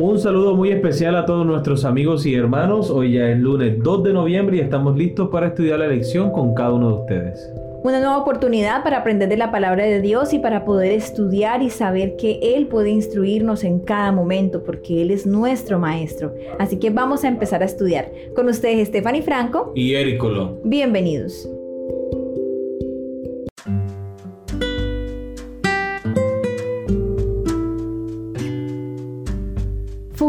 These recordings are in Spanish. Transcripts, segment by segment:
Un saludo muy especial a todos nuestros amigos y hermanos. Hoy ya es lunes 2 de noviembre y estamos listos para estudiar la lección con cada uno de ustedes. Una nueva oportunidad para aprender de la palabra de Dios y para poder estudiar y saber que Él puede instruirnos en cada momento porque Él es nuestro maestro. Así que vamos a empezar a estudiar. Con ustedes Stephanie Franco y Éricolo. Bienvenidos.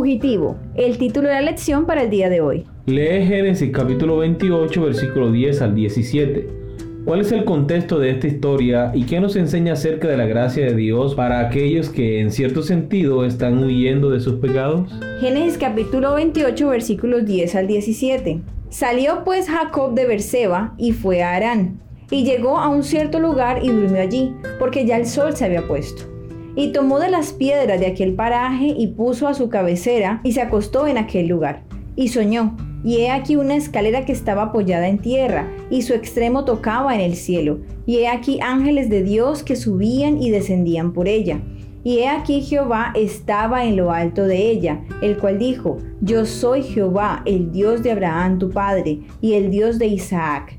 Fugitivo, el título de la lección para el día de hoy. Lee Génesis capítulo 28, versículo 10 al 17. ¿Cuál es el contexto de esta historia y qué nos enseña acerca de la gracia de Dios para aquellos que en cierto sentido están huyendo de sus pecados? Génesis capítulo 28 versículos 10 al 17. Salió pues Jacob de Berseba y fue a Harán, y llegó a un cierto lugar y durmió allí, porque ya el sol se había puesto. Y tomó de las piedras de aquel paraje y puso a su cabecera y se acostó en aquel lugar. Y soñó, y he aquí una escalera que estaba apoyada en tierra, y su extremo tocaba en el cielo, y he aquí ángeles de Dios que subían y descendían por ella. Y he aquí Jehová estaba en lo alto de ella, el cual dijo, Yo soy Jehová, el Dios de Abraham tu padre, y el Dios de Isaac.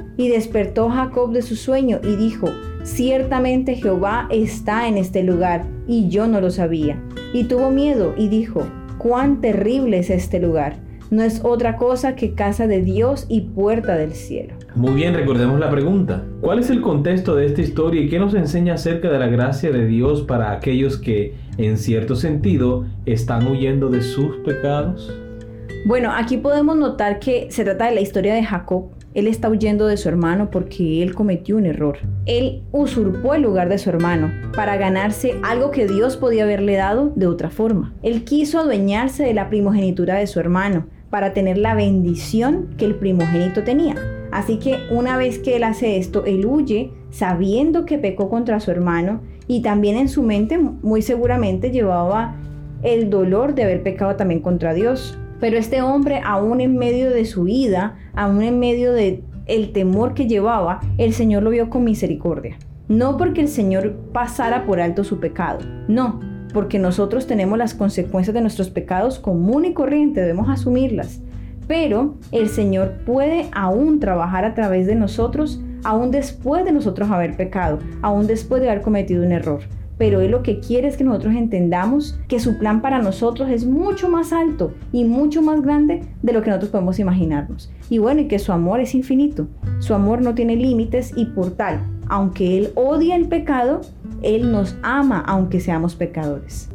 Y despertó Jacob de su sueño y dijo, Ciertamente Jehová está en este lugar, y yo no lo sabía. Y tuvo miedo y dijo, cuán terrible es este lugar. No es otra cosa que casa de Dios y puerta del cielo. Muy bien, recordemos la pregunta. ¿Cuál es el contexto de esta historia y qué nos enseña acerca de la gracia de Dios para aquellos que, en cierto sentido, están huyendo de sus pecados? Bueno, aquí podemos notar que se trata de la historia de Jacob, él está huyendo de su hermano porque él cometió un error. Él usurpó el lugar de su hermano para ganarse algo que Dios podía haberle dado de otra forma. Él quiso adueñarse de la primogenitura de su hermano para tener la bendición que el primogénito tenía. Así que una vez que él hace esto, él huye sabiendo que pecó contra su hermano y también en su mente muy seguramente llevaba el dolor de haber pecado también contra Dios. Pero este hombre, aún en medio de su vida, aún en medio de el temor que llevaba, el Señor lo vio con misericordia. No porque el Señor pasara por alto su pecado, no, porque nosotros tenemos las consecuencias de nuestros pecados común y corriente, debemos asumirlas. Pero el Señor puede aún trabajar a través de nosotros, aún después de nosotros haber pecado, aún después de haber cometido un error pero Él lo que quiere es que nosotros entendamos que su plan para nosotros es mucho más alto y mucho más grande de lo que nosotros podemos imaginarnos. Y bueno, y que su amor es infinito. Su amor no tiene límites y por tal, aunque Él odia el pecado, Él nos ama aunque seamos pecadores.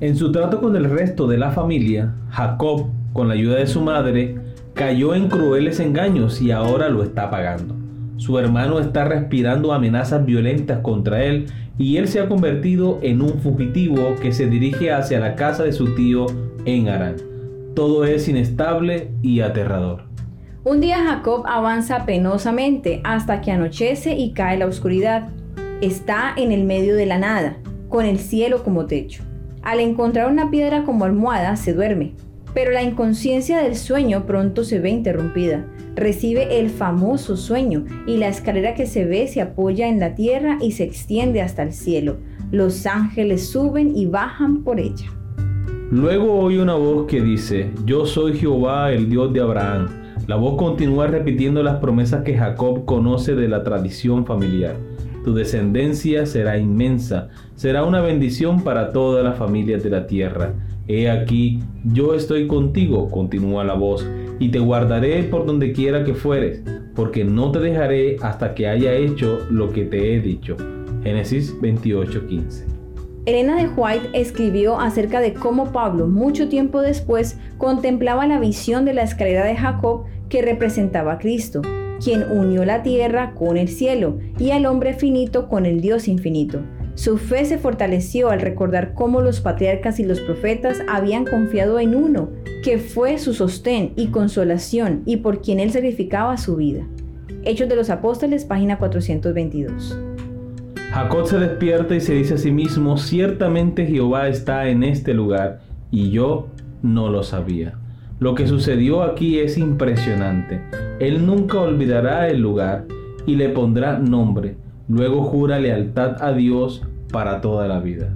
En su trato con el resto de la familia, Jacob, con la ayuda de su madre, cayó en crueles engaños y ahora lo está pagando. Su hermano está respirando amenazas violentas contra él y él se ha convertido en un fugitivo que se dirige hacia la casa de su tío en Arán. Todo es inestable y aterrador. Un día Jacob avanza penosamente hasta que anochece y cae la oscuridad. Está en el medio de la nada, con el cielo como techo. Al encontrar una piedra como almohada, se duerme. Pero la inconsciencia del sueño pronto se ve interrumpida. Recibe el famoso sueño y la escalera que se ve se apoya en la tierra y se extiende hasta el cielo. Los ángeles suben y bajan por ella. Luego oye una voz que dice, Yo soy Jehová, el Dios de Abraham. La voz continúa repitiendo las promesas que Jacob conoce de la tradición familiar. Tu descendencia será inmensa, será una bendición para todas las familias de la tierra. He aquí, yo estoy contigo, continúa la voz, y te guardaré por donde quiera que fueres, porque no te dejaré hasta que haya hecho lo que te he dicho. Génesis 28:15. Elena de White escribió acerca de cómo Pablo, mucho tiempo después, contemplaba la visión de la escalera de Jacob que representaba a Cristo, quien unió la tierra con el cielo y al hombre finito con el Dios infinito. Su fe se fortaleció al recordar cómo los patriarcas y los profetas habían confiado en uno, que fue su sostén y consolación y por quien él sacrificaba su vida. Hechos de los Apóstoles, página 422. Jacob se despierta y se dice a sí mismo, ciertamente Jehová está en este lugar y yo no lo sabía. Lo que sucedió aquí es impresionante. Él nunca olvidará el lugar y le pondrá nombre. Luego jura lealtad a Dios para toda la vida.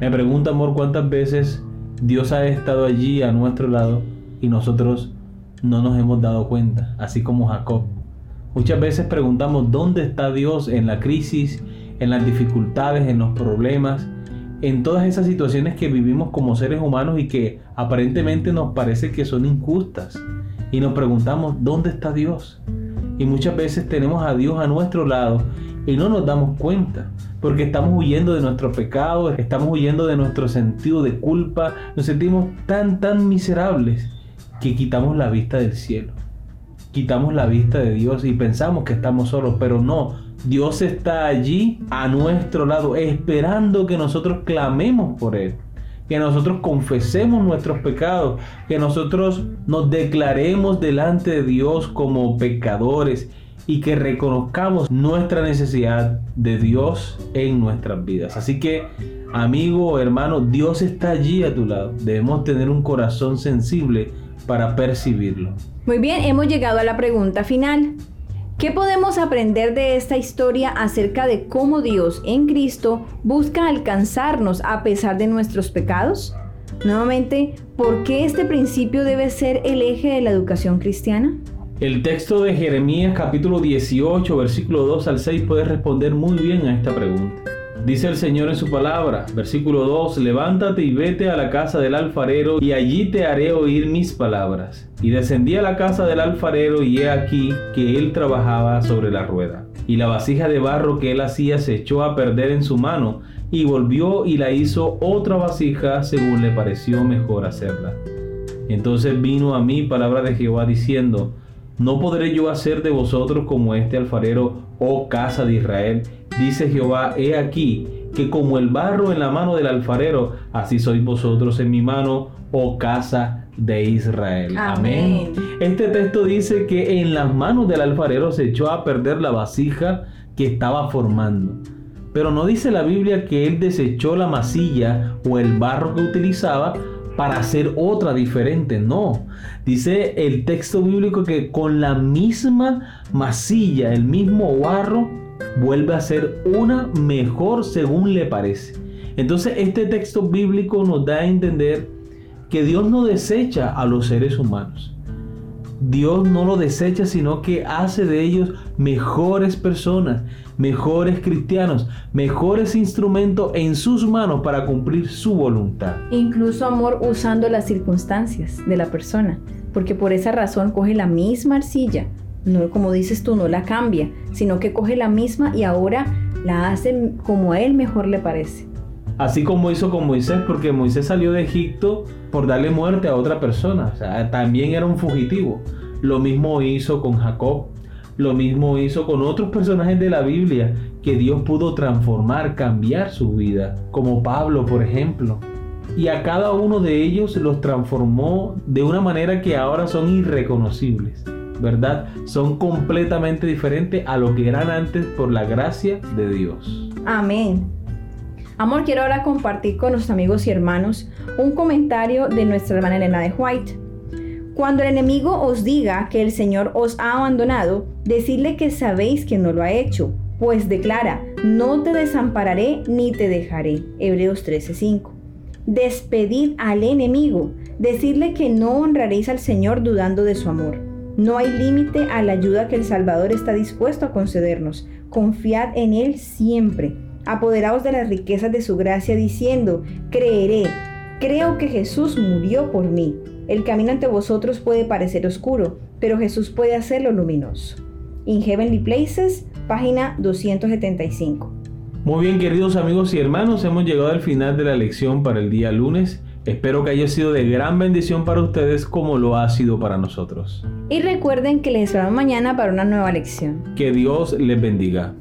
Me pregunta, amor, cuántas veces Dios ha estado allí a nuestro lado y nosotros no nos hemos dado cuenta, así como Jacob. Muchas veces preguntamos dónde está Dios en la crisis, en las dificultades, en los problemas, en todas esas situaciones que vivimos como seres humanos y que aparentemente nos parece que son injustas. Y nos preguntamos, ¿dónde está Dios? Y muchas veces tenemos a Dios a nuestro lado y no nos damos cuenta, porque estamos huyendo de nuestro pecado, estamos huyendo de nuestro sentido de culpa, nos sentimos tan, tan miserables que quitamos la vista del cielo, quitamos la vista de Dios y pensamos que estamos solos, pero no, Dios está allí a nuestro lado, esperando que nosotros clamemos por Él, que nosotros confesemos nuestros pecados, que nosotros nos declaremos delante de Dios como pecadores y que reconozcamos nuestra necesidad de Dios en nuestras vidas. Así que, amigo, hermano, Dios está allí a tu lado. Debemos tener un corazón sensible para percibirlo. Muy bien, hemos llegado a la pregunta final. ¿Qué podemos aprender de esta historia acerca de cómo Dios en Cristo busca alcanzarnos a pesar de nuestros pecados? Nuevamente, ¿por qué este principio debe ser el eje de la educación cristiana? El texto de Jeremías capítulo 18, versículo 2 al 6 puede responder muy bien a esta pregunta. Dice el Señor en su palabra, versículo 2, levántate y vete a la casa del alfarero y allí te haré oír mis palabras. Y descendí a la casa del alfarero y he aquí que él trabajaba sobre la rueda. Y la vasija de barro que él hacía se echó a perder en su mano y volvió y la hizo otra vasija según le pareció mejor hacerla. Entonces vino a mí palabra de Jehová diciendo, no podré yo hacer de vosotros como este alfarero, oh casa de Israel. Dice Jehová, he aquí que como el barro en la mano del alfarero, así sois vosotros en mi mano, oh casa de Israel. Amén. Este texto dice que en las manos del alfarero se echó a perder la vasija que estaba formando. Pero no dice la Biblia que él desechó la masilla o el barro que utilizaba para hacer otra diferente. No. Dice el texto bíblico que con la misma masilla, el mismo barro, vuelve a ser una mejor según le parece. Entonces este texto bíblico nos da a entender que Dios no desecha a los seres humanos. Dios no lo desecha, sino que hace de ellos mejores personas, mejores cristianos, mejores instrumentos en sus manos para cumplir su voluntad. Incluso amor usando las circunstancias de la persona, porque por esa razón coge la misma arcilla, no como dices tú, no la cambia, sino que coge la misma y ahora la hace como a él mejor le parece. Así como hizo con Moisés, porque Moisés salió de Egipto por darle muerte a otra persona. También era un fugitivo. Lo mismo hizo con Jacob. Lo mismo hizo con otros personajes de la Biblia que Dios pudo transformar, cambiar su vida. Como Pablo, por ejemplo. Y a cada uno de ellos los transformó de una manera que ahora son irreconocibles. ¿Verdad? Son completamente diferentes a lo que eran antes por la gracia de Dios. Amén. Amor, quiero ahora compartir con nuestros amigos y hermanos un comentario de nuestra hermana Elena de White. Cuando el enemigo os diga que el Señor os ha abandonado, decidle que sabéis que no lo ha hecho, pues declara, no te desampararé ni te dejaré. Hebreos 13:5. Despedid al enemigo, decirle que no honraréis al Señor dudando de su amor. No hay límite a la ayuda que el Salvador está dispuesto a concedernos. Confiad en Él siempre apoderaos de las riquezas de su gracia, diciendo, creeré, creo que Jesús murió por mí. El camino ante vosotros puede parecer oscuro, pero Jesús puede hacerlo luminoso. In Heavenly Places, página 275. Muy bien, queridos amigos y hermanos, hemos llegado al final de la lección para el día lunes. Espero que haya sido de gran bendición para ustedes como lo ha sido para nosotros. Y recuerden que les esperamos mañana para una nueva lección. Que Dios les bendiga.